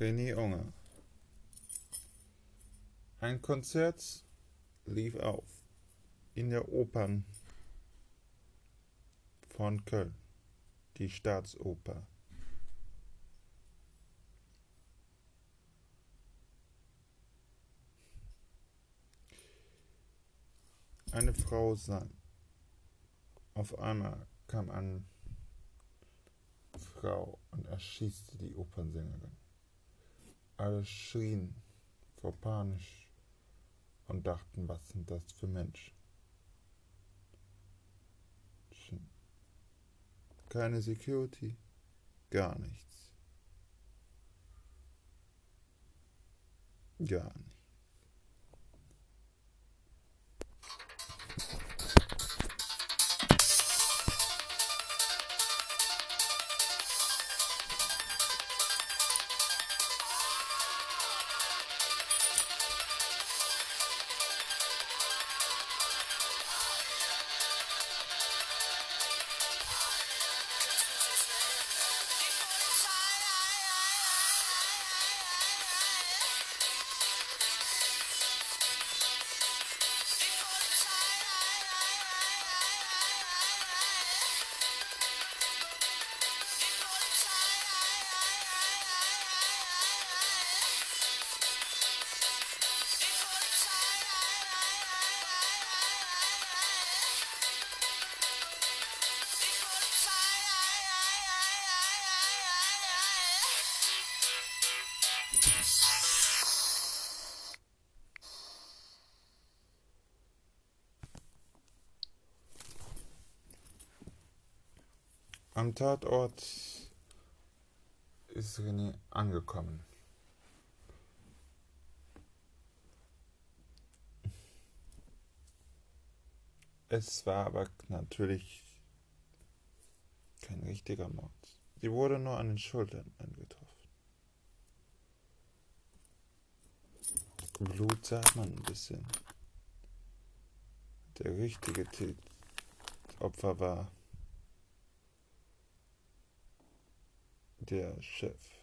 René Unger. Ein Konzert lief auf in der Opern von Köln, die Staatsoper. Eine Frau sang. Auf einmal kam eine Frau und erschießte die Opernsängerin. Alle schrien vor Panisch und dachten, was sind das für Menschen? Keine Security, gar nichts. Gar nichts. Am Tatort ist René angekommen. Es war aber natürlich kein richtiger Mord. Sie wurde nur an den Schultern angetroffen. Blut sah man ein bisschen. Der richtige Opfer war der Chef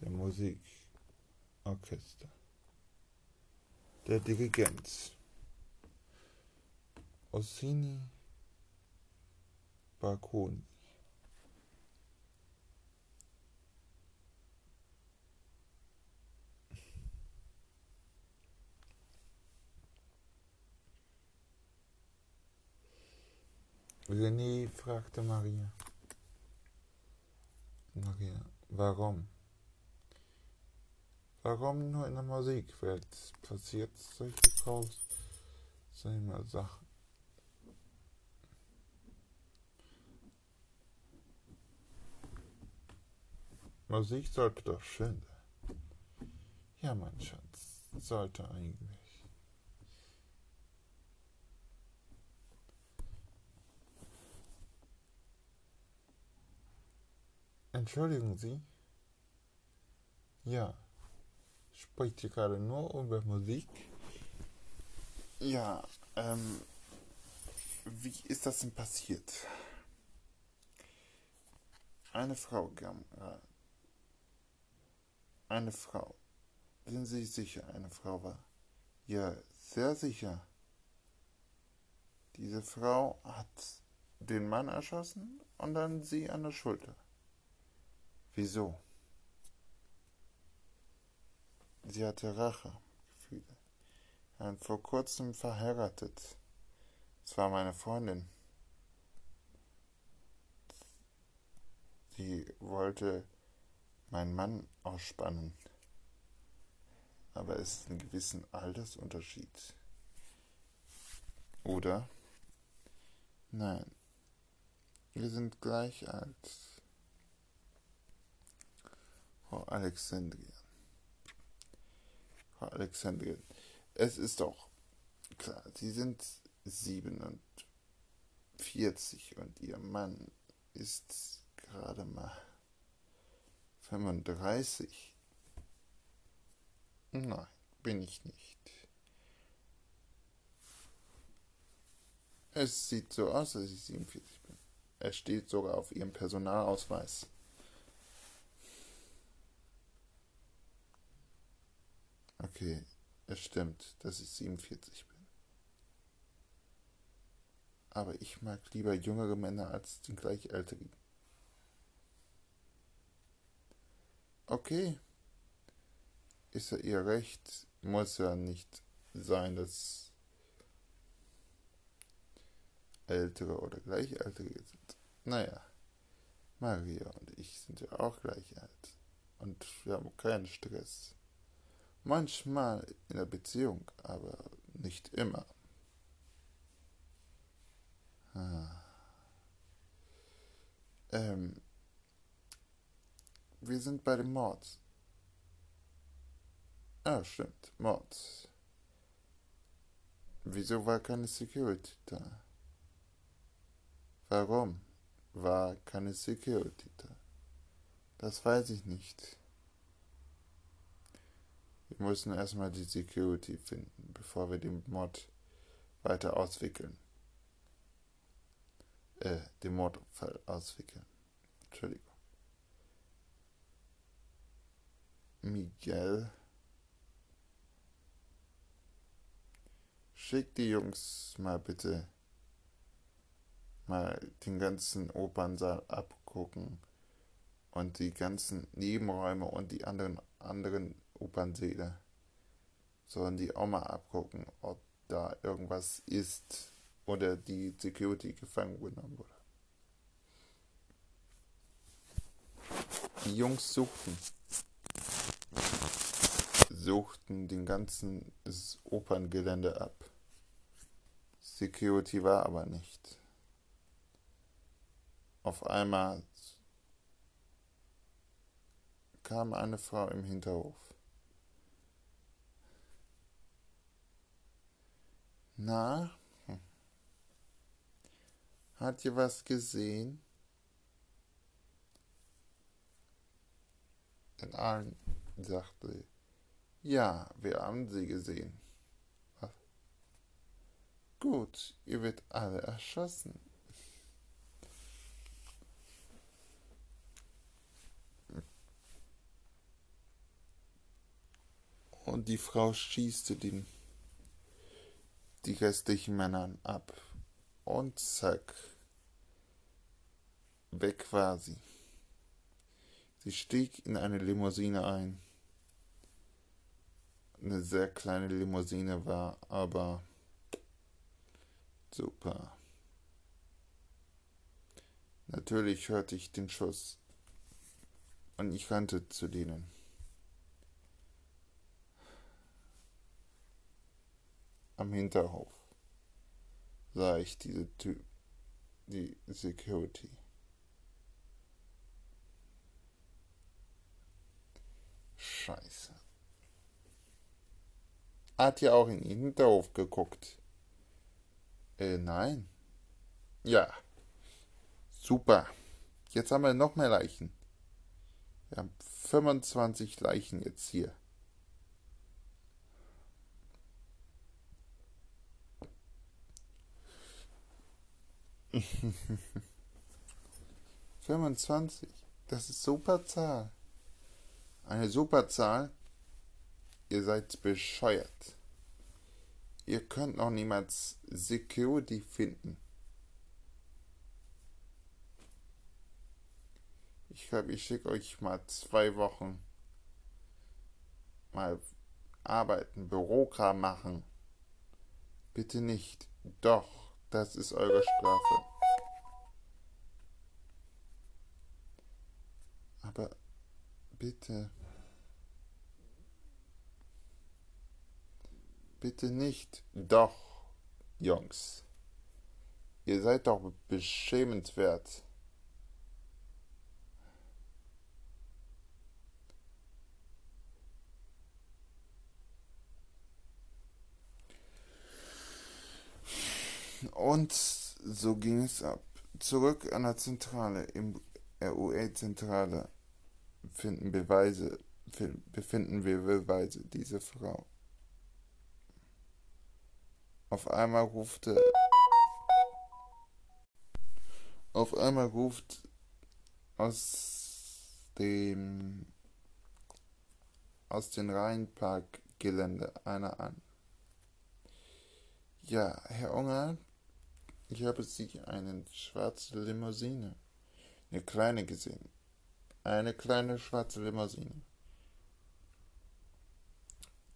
der Musikorchester, der Dirigent Ossini Barconi. René fragte Maria. Maria, warum? Warum nur in der Musikwelt passiert solche grausame Sachen? Musik sollte doch schön sein. Ja, mein Schatz, sollte eigentlich. Entschuldigen Sie? Ja. Spricht ihr gerade nur über Musik? Ja, ähm. Wie ist das denn passiert? Eine Frau kam rein. Eine Frau. Sind Sie sicher, eine Frau war? Ja, sehr sicher. Diese Frau hat den Mann erschossen und dann sie an der Schulter. Wieso? Sie hatte Rachegefühle. Wir vor kurzem verheiratet. Es war meine Freundin. Sie wollte meinen Mann ausspannen. Aber es ist ein gewissen Altersunterschied. Oder? Nein. Wir sind gleich alt. Frau Alexandrien. Frau Alexandrien, es ist doch klar, Sie sind 47 und Ihr Mann ist gerade mal 35. Nein, bin ich nicht. Es sieht so aus, dass ich 47 bin. Es steht sogar auf Ihrem Personalausweis. Okay, es stimmt, dass ich 47 bin. Aber ich mag lieber jüngere Männer als den gleichaltrigen. Okay, ist ja ihr Recht, muss ja nicht sein, dass ältere oder gleichaltrige sind. Naja, Maria und ich sind ja auch gleich alt und wir haben keinen Stress. Manchmal in der Beziehung, aber nicht immer. Ah. Ähm, wir sind bei dem Mord. Ah, stimmt, Mord. Wieso war keine Security da? Warum war keine Security da? Das weiß ich nicht. Wir müssen erstmal die Security finden, bevor wir den Mod weiter auswickeln. Äh, den Mordfall auswickeln. Entschuldigung. Miguel. Schick die Jungs mal bitte mal den ganzen Opernsaal abgucken und die ganzen Nebenräume und die anderen anderen Opernsäle sollen die auch mal abgucken, ob da irgendwas ist oder die Security gefangen genommen wurde. Die Jungs suchten suchten den ganzen Operngelände ab. Security war aber nicht. Auf einmal kam eine Frau im Hinterhof. Na, hm. hat ihr was gesehen? In allen sagte, ja, wir haben sie gesehen. Was? Gut, ihr wird alle erschossen. Und die Frau schießte den die restlichen Männern ab. Und zack. Weg war sie. Sie stieg in eine Limousine ein. Eine sehr kleine Limousine war, aber super. Natürlich hörte ich den Schuss und ich rannte zu denen. Am Hinterhof sah ich diese Typ, die Security. Scheiße. Hat ja auch in den Hinterhof geguckt. Äh, nein. Ja. Super. Jetzt haben wir noch mehr Leichen. Wir haben 25 Leichen jetzt hier. 25. Das ist super Zahl. Eine super Zahl. Ihr seid bescheuert. Ihr könnt noch niemals Security finden. Ich glaube, ich schicke euch mal zwei Wochen mal arbeiten, Bürokram machen. Bitte nicht. Doch. Das ist eure Strafe. Aber bitte. Bitte nicht. Doch, Jungs. Ihr seid doch beschämenswert. Und so ging es ab. Zurück an der Zentrale, im RUE-Zentrale finden Beweise, befinden wir Beweise, diese Frau. Auf einmal rufte, auf einmal ruft aus dem, aus dem Rheinpark Musikgelände einer an. Ja, Herr Unger, ich habe Sie eine schwarze Limousine, eine kleine gesehen. Eine kleine schwarze Limousine.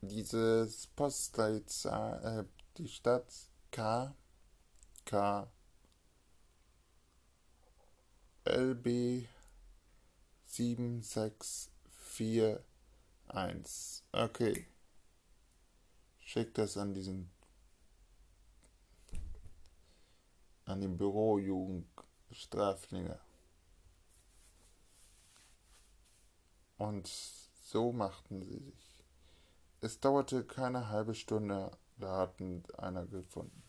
Dieses Postleitzahl, äh, die Stadt K, K, LB 7641. Okay. Schick das an diesen an den Bürojugendstraflinge. Und so machten sie sich. Es dauerte keine halbe Stunde, da hatten einer gefunden.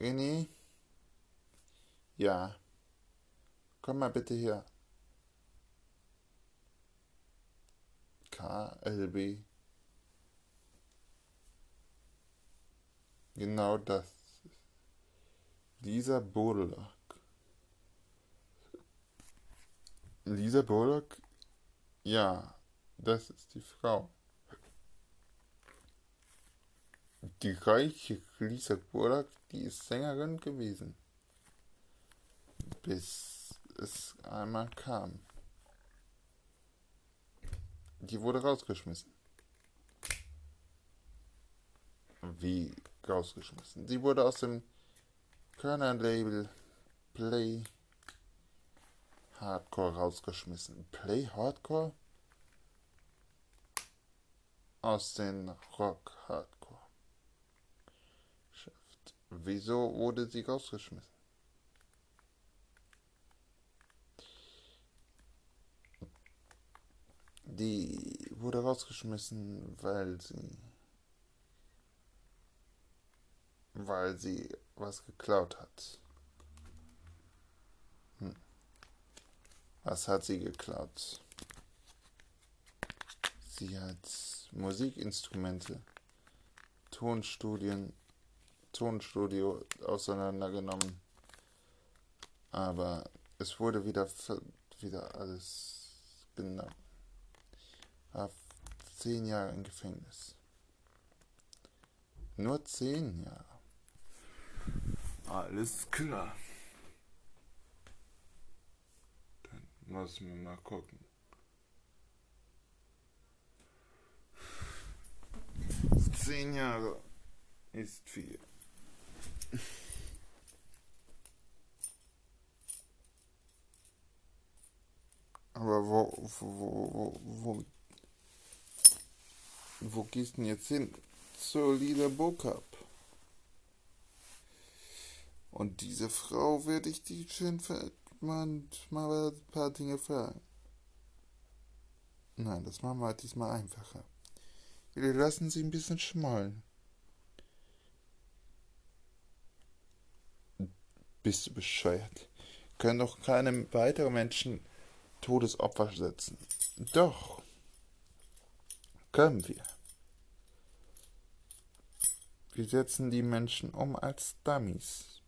René? Ja. Komm mal bitte her. KLB. Genau das. Lisa Bullock. Lisa Bullock? Ja, das ist die Frau. Die reiche Lisa Bullock, die ist Sängerin gewesen. Bis es einmal kam. Die wurde rausgeschmissen. Wie rausgeschmissen? Die wurde aus dem Körner-Label Play Hardcore rausgeschmissen. Play Hardcore? Aus den Rock Hardcore. Shift. Wieso wurde sie rausgeschmissen? Die wurde rausgeschmissen, weil sie weil sie was geklaut hat. Hm. Was hat sie geklaut? Sie hat Musikinstrumente, Tonstudien, Tonstudio auseinandergenommen. Aber es wurde wieder, wieder alles genommen. War zehn Jahre im Gefängnis. Nur zehn Jahre. Alles klar. Dann müssen wir mal gucken. Zehn Jahre ist viel. Aber wo, wo, wo, wo, wo gehst du denn jetzt hin? Zur Lieder Bokap. Und diese Frau werde ich die schön mal, ein paar Dinge fragen. Nein, das machen wir halt diesmal einfacher. Wir lassen sie ein bisschen schmollen. Bist du bescheuert? Können doch keine weiteren Menschen Todesopfer setzen. Doch. Können wir. Wir setzen die Menschen um als Dummies.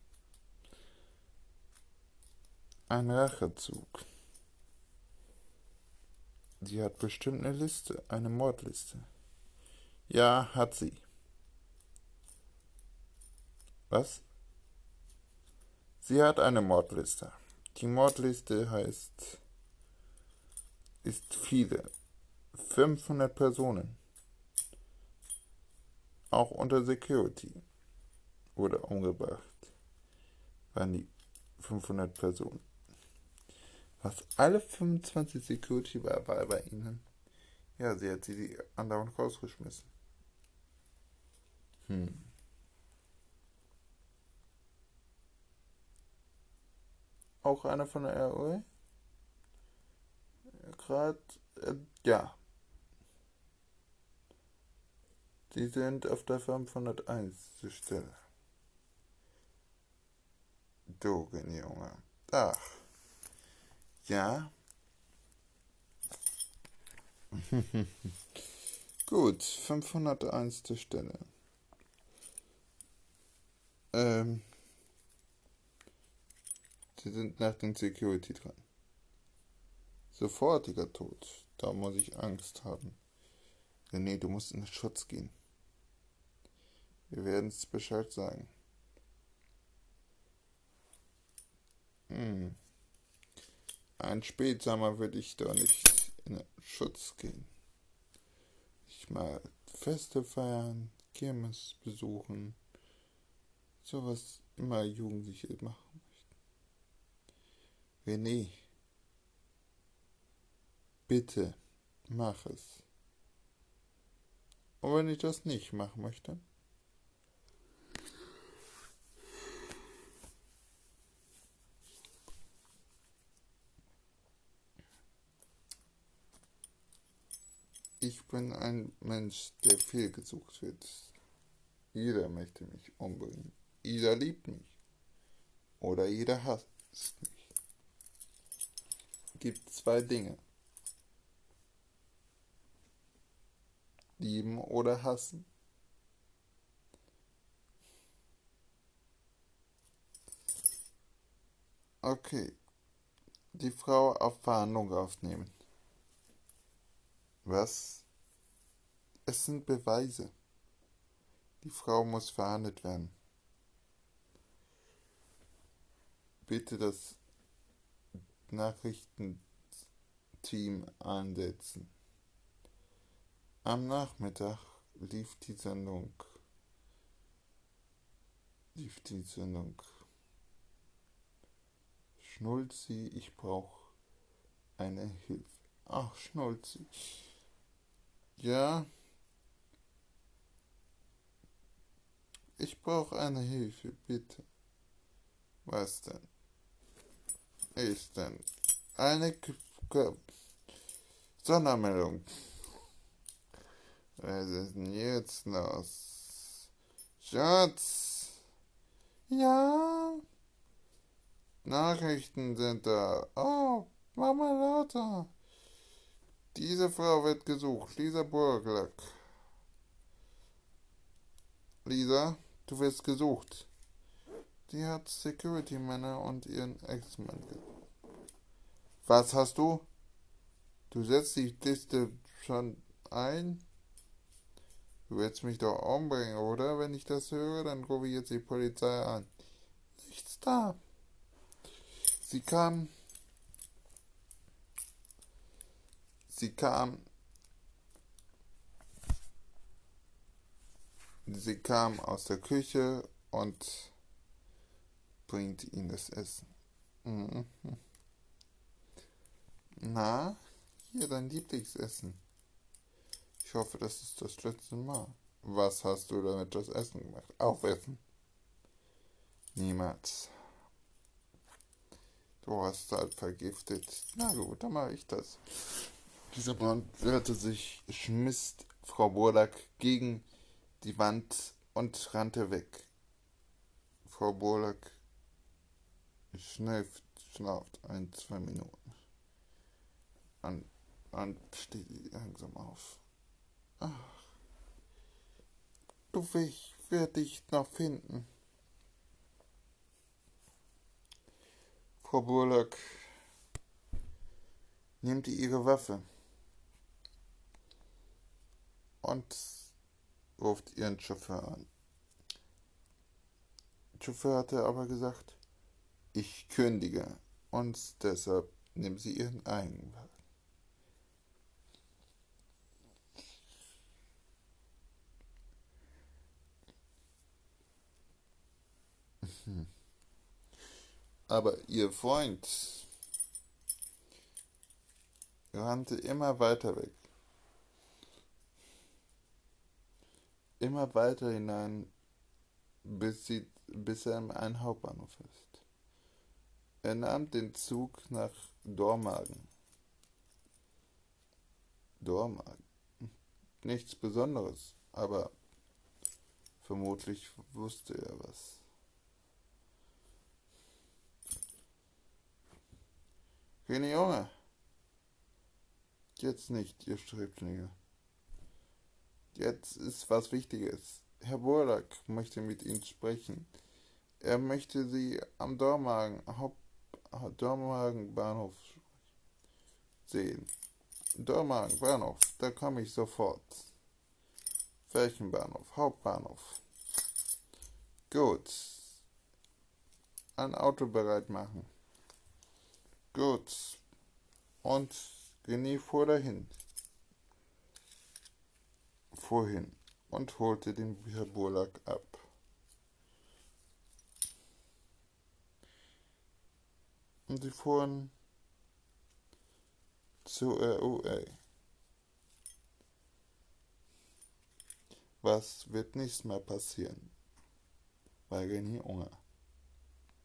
Ein Rachezug. Sie hat bestimmt eine Liste, eine Mordliste. Ja, hat sie. Was? Sie hat eine Mordliste. Die Mordliste heißt, ist viele. 500 Personen. Auch unter Security. Wurde umgebracht. Waren die 500 Personen. Was alle 25 Security war, bei ihnen. Ja, sie hat sie die andauernd rausgeschmissen. Hm. Auch einer von der ROE? Gerade, äh, ja. Sie sind auf der 501. Stelle. Dogen, Junge. Ach. Ja. Gut, 501. Stelle. Ähm. Sie sind nach dem Security dran. Sofortiger Tod. Da muss ich Angst haben. René, du musst in den Schutz gehen. Wir werden es Bescheid sagen. Hm. Ein Spätsommer würde ich doch nicht in den Schutz gehen. Ich mal Feste feiern, Kirmes besuchen, sowas immer Jugendliche machen möchten. René, bitte mach es. Und wenn ich das nicht machen möchte, Ich bin ein Mensch, der viel gesucht wird. Jeder möchte mich umbringen. Jeder liebt mich. Oder jeder hasst mich. Es gibt zwei Dinge. Lieben oder hassen. Okay. Die Frau auf Verhandlung aufnehmen. Was? Es sind Beweise. Die Frau muss verhandelt werden. Bitte das Nachrichtenteam einsetzen. Am Nachmittag lief die Sendung. Lief die Sendung. Schnulzi, ich brauche eine Hilfe. Ach, Schnulzi. Ja. Ich brauche eine Hilfe, bitte. Was denn? Ist denn? Eine K K Sondermeldung. Was ist denn jetzt los? Schatz! Ja? Nachrichten sind da. Oh, Mama lauter. Diese Frau wird gesucht. Lisa Burglack. Lisa, du wirst gesucht. Die hat Security-Männer und ihren Ex-Mann. Was hast du? Du setzt die Liste schon ein? Du willst mich doch umbringen, oder? Wenn ich das höre, dann rufe ich jetzt die Polizei an. Nichts da. Sie kam Sie kam, sie kam aus der Küche und bringt ihnen das Essen. Mhm. Na, hier dein Lieblingsessen. Ich hoffe, das ist das letzte Mal. Was hast du damit das Essen gemacht? Aufessen. Niemals. Du hast halt vergiftet. Na gut, dann mache ich das. Dieser Brand rührte sich, schmiss Frau Burlack gegen die Wand und rannte weg. Frau Burlack schnauft, schnauft ein, zwei Minuten. Und, und steht langsam auf. Ach, du, ich werde dich noch finden. Frau Burlack nimmt ihre Waffe und ruft ihren Chauffeur an. Der Chauffeur hatte aber gesagt, ich kündige und deshalb nehmen sie ihren eigenen Wagen. Aber ihr Freund rannte immer weiter weg. Immer weiter hinein, bis, sie, bis er ein Hauptbahnhof ist. Er nahm den Zug nach Dormagen. Dormagen. Nichts Besonderes, aber vermutlich wusste er was. Keine Junge. Jetzt nicht, ihr Sträblinge. Jetzt ist was Wichtiges. Herr Burlack möchte mit Ihnen sprechen. Er möchte Sie am Dormagen, Dormagen Bahnhof sehen. Dormagen Bahnhof, da komme ich sofort. Welchen Bahnhof? Hauptbahnhof. Gut. Ein Auto bereit machen. Gut. Und René fuhr dahin. Fuhr hin und holte den Herr Burlack ab. Und sie fuhren zur RUA. Was wird nicht mehr passieren? Bei René Unger.